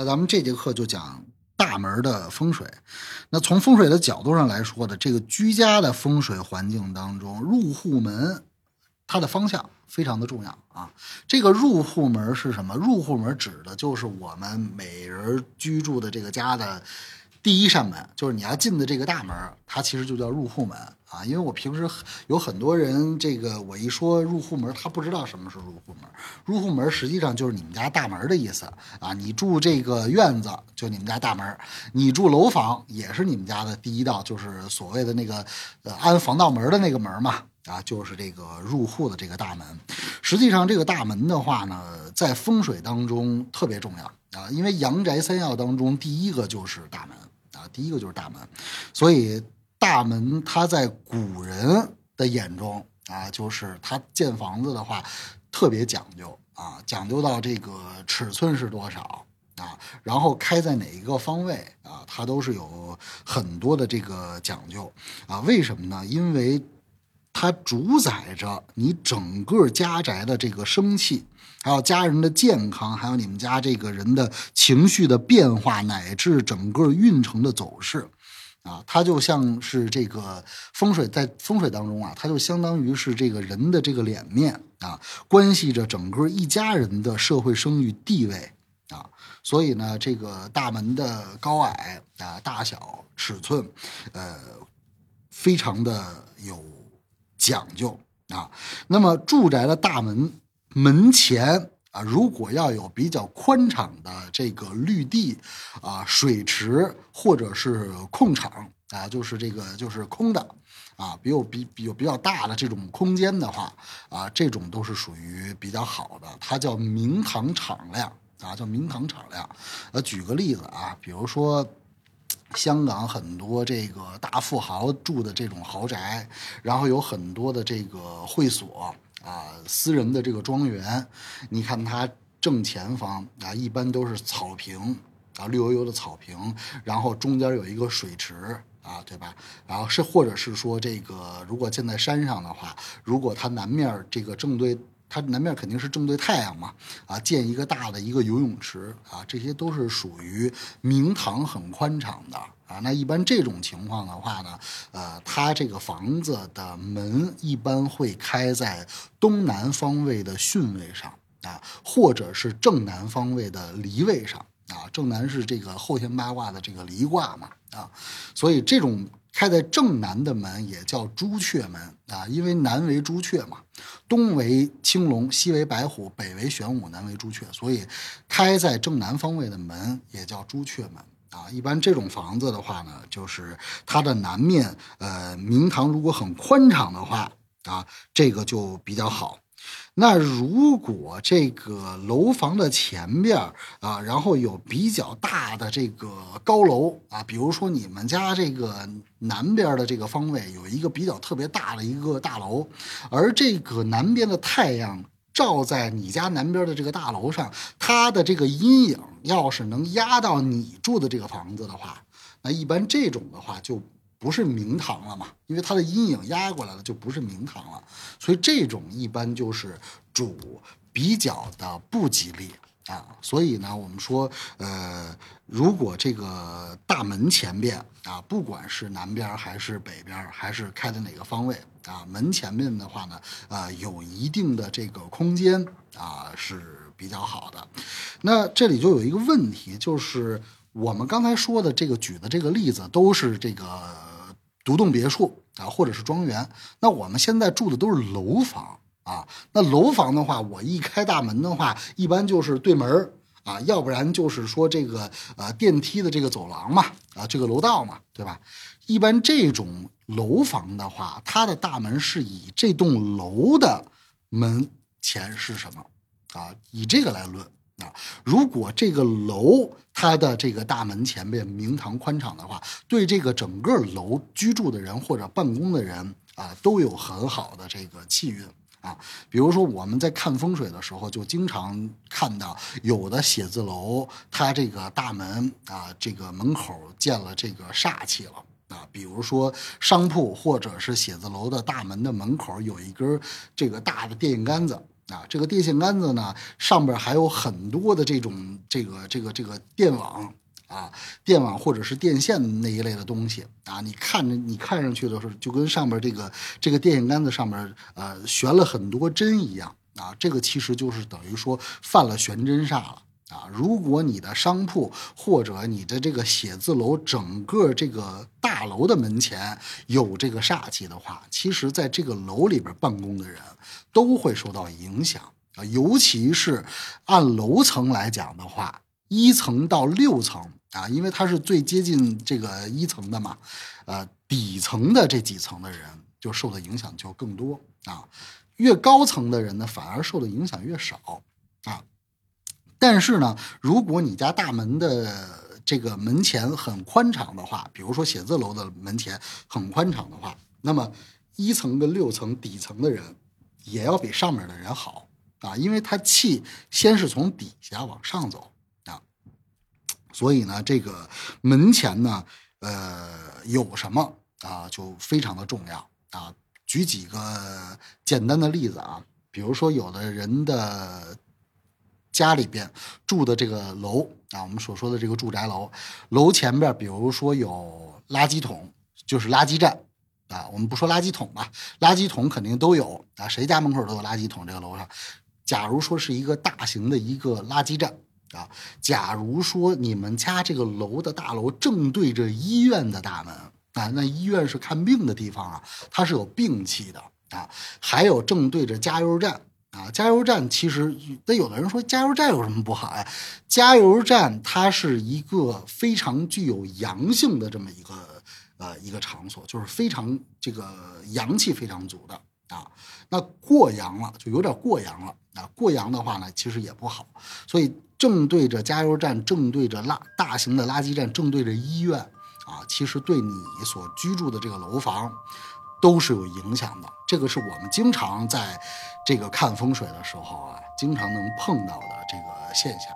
那咱们这节课就讲大门的风水。那从风水的角度上来说的，这个居家的风水环境当中，入户门它的方向非常的重要啊。这个入户门是什么？入户门指的就是我们每人居住的这个家的。第一扇门就是你要进的这个大门，它其实就叫入户门啊。因为我平时有很多人，这个我一说入户门，他不知道什么是入户门。入户门实际上就是你们家大门的意思啊。你住这个院子就你们家大门，你住楼房也是你们家的第一道，就是所谓的那个安防盗门的那个门嘛啊，就是这个入户的这个大门。实际上这个大门的话呢，在风水当中特别重要啊，因为阳宅三要当中第一个就是大门。啊，第一个就是大门，所以大门它在古人的眼中啊，就是他建房子的话特别讲究啊，讲究到这个尺寸是多少啊，然后开在哪一个方位啊，它都是有很多的这个讲究啊。为什么呢？因为它主宰着你整个家宅的这个生气。还有家人的健康，还有你们家这个人的情绪的变化，乃至整个运程的走势，啊，它就像是这个风水，在风水当中啊，它就相当于是这个人的这个脸面啊，关系着整个一家人的社会声誉地位啊。所以呢，这个大门的高矮啊、大小、尺寸，呃，非常的有讲究啊。那么住宅的大门。门前啊，如果要有比较宽敞的这个绿地啊、水池或者是空场啊，就是这个就是空的啊，比有比比有比较大的这种空间的话啊，这种都是属于比较好的，它叫明堂敞亮啊，叫明堂敞亮。呃，举个例子啊，比如说香港很多这个大富豪住的这种豪宅，然后有很多的这个会所。啊，私人的这个庄园，你看它正前方啊，一般都是草坪啊，绿油油的草坪，然后中间有一个水池啊，对吧？然后是或者是说这个，如果建在山上的话，如果它南面这个正对。它南面肯定是正对太阳嘛，啊，建一个大的一个游泳池啊，这些都是属于明堂很宽敞的啊。那一般这种情况的话呢，呃，它这个房子的门一般会开在东南方位的巽位上啊，或者是正南方位的离位上啊。正南是这个后天八卦的这个离卦嘛啊，所以这种。开在正南的门也叫朱雀门啊，因为南为朱雀嘛，东为青龙，西为白虎，北为玄武，南为朱雀，所以开在正南方位的门也叫朱雀门啊。一般这种房子的话呢，就是它的南面，呃，明堂如果很宽敞的话啊，这个就比较好。那如果这个楼房的前边啊，然后有比较大的这个高楼啊，比如说你们家这个南边的这个方位有一个比较特别大的一个大楼，而这个南边的太阳照在你家南边的这个大楼上，它的这个阴影要是能压到你住的这个房子的话，那一般这种的话就。不是明堂了嘛？因为它的阴影压过来了，就不是明堂了。所以这种一般就是主比较的不吉利啊。所以呢，我们说，呃，如果这个大门前边啊，不管是南边还是北边，还是开在哪个方位啊，门前面的话呢，啊，有一定的这个空间啊，是比较好的。那这里就有一个问题，就是我们刚才说的这个举的这个例子都是这个。独栋别墅啊，或者是庄园，那我们现在住的都是楼房啊。那楼房的话，我一开大门的话，一般就是对门啊，要不然就是说这个呃电梯的这个走廊嘛，啊这个楼道嘛，对吧？一般这种楼房的话，它的大门是以这栋楼的门前是什么啊？以这个来论。啊，如果这个楼它的这个大门前面明堂宽敞的话，对这个整个楼居住的人或者办公的人啊，都有很好的这个气运啊。比如说我们在看风水的时候，就经常看到有的写字楼，它这个大门啊，这个门口见了这个煞气了啊。比如说商铺或者是写字楼的大门的门口有一根这个大的电线杆子。啊，这个电线杆子呢，上边还有很多的这种这个这个这个电网啊，电网或者是电线那一类的东西啊，你看着你看上去的时候，就跟上边这个这个电线杆子上面呃悬了很多针一样啊，这个其实就是等于说犯了悬针煞了。啊，如果你的商铺或者你的这个写字楼整个这个大楼的门前有这个煞气的话，其实在这个楼里边办公的人都会受到影响啊，尤其是按楼层来讲的话，一层到六层啊，因为它是最接近这个一层的嘛，呃，底层的这几层的人就受的影响就更多啊，越高层的人呢，反而受的影响越少啊。但是呢，如果你家大门的这个门前很宽敞的话，比如说写字楼的门前很宽敞的话，那么一层跟六层底层的人也要比上面的人好啊，因为他气先是从底下往上走啊，所以呢，这个门前呢，呃，有什么啊，就非常的重要啊。举几个简单的例子啊，比如说有的人的。家里边住的这个楼啊，我们所说的这个住宅楼，楼前边比如说有垃圾桶，就是垃圾站啊。我们不说垃圾桶吧，垃圾桶肯定都有啊，谁家门口都有垃圾桶。这个楼上，假如说是一个大型的一个垃圾站啊，假如说你们家这个楼的大楼正对着医院的大门啊，那医院是看病的地方啊，它是有病气的啊，还有正对着加油站。啊，加油站其实那有的人说加油站有什么不好呀？加油站它是一个非常具有阳性的这么一个呃一个场所，就是非常这个阳气非常足的啊。那过阳了就有点过阳了啊，过阳的话呢，其实也不好。所以正对着加油站，正对着垃大型的垃圾站，正对着医院啊，其实对你所居住的这个楼房。都是有影响的，这个是我们经常在这个看风水的时候啊，经常能碰到的这个现象。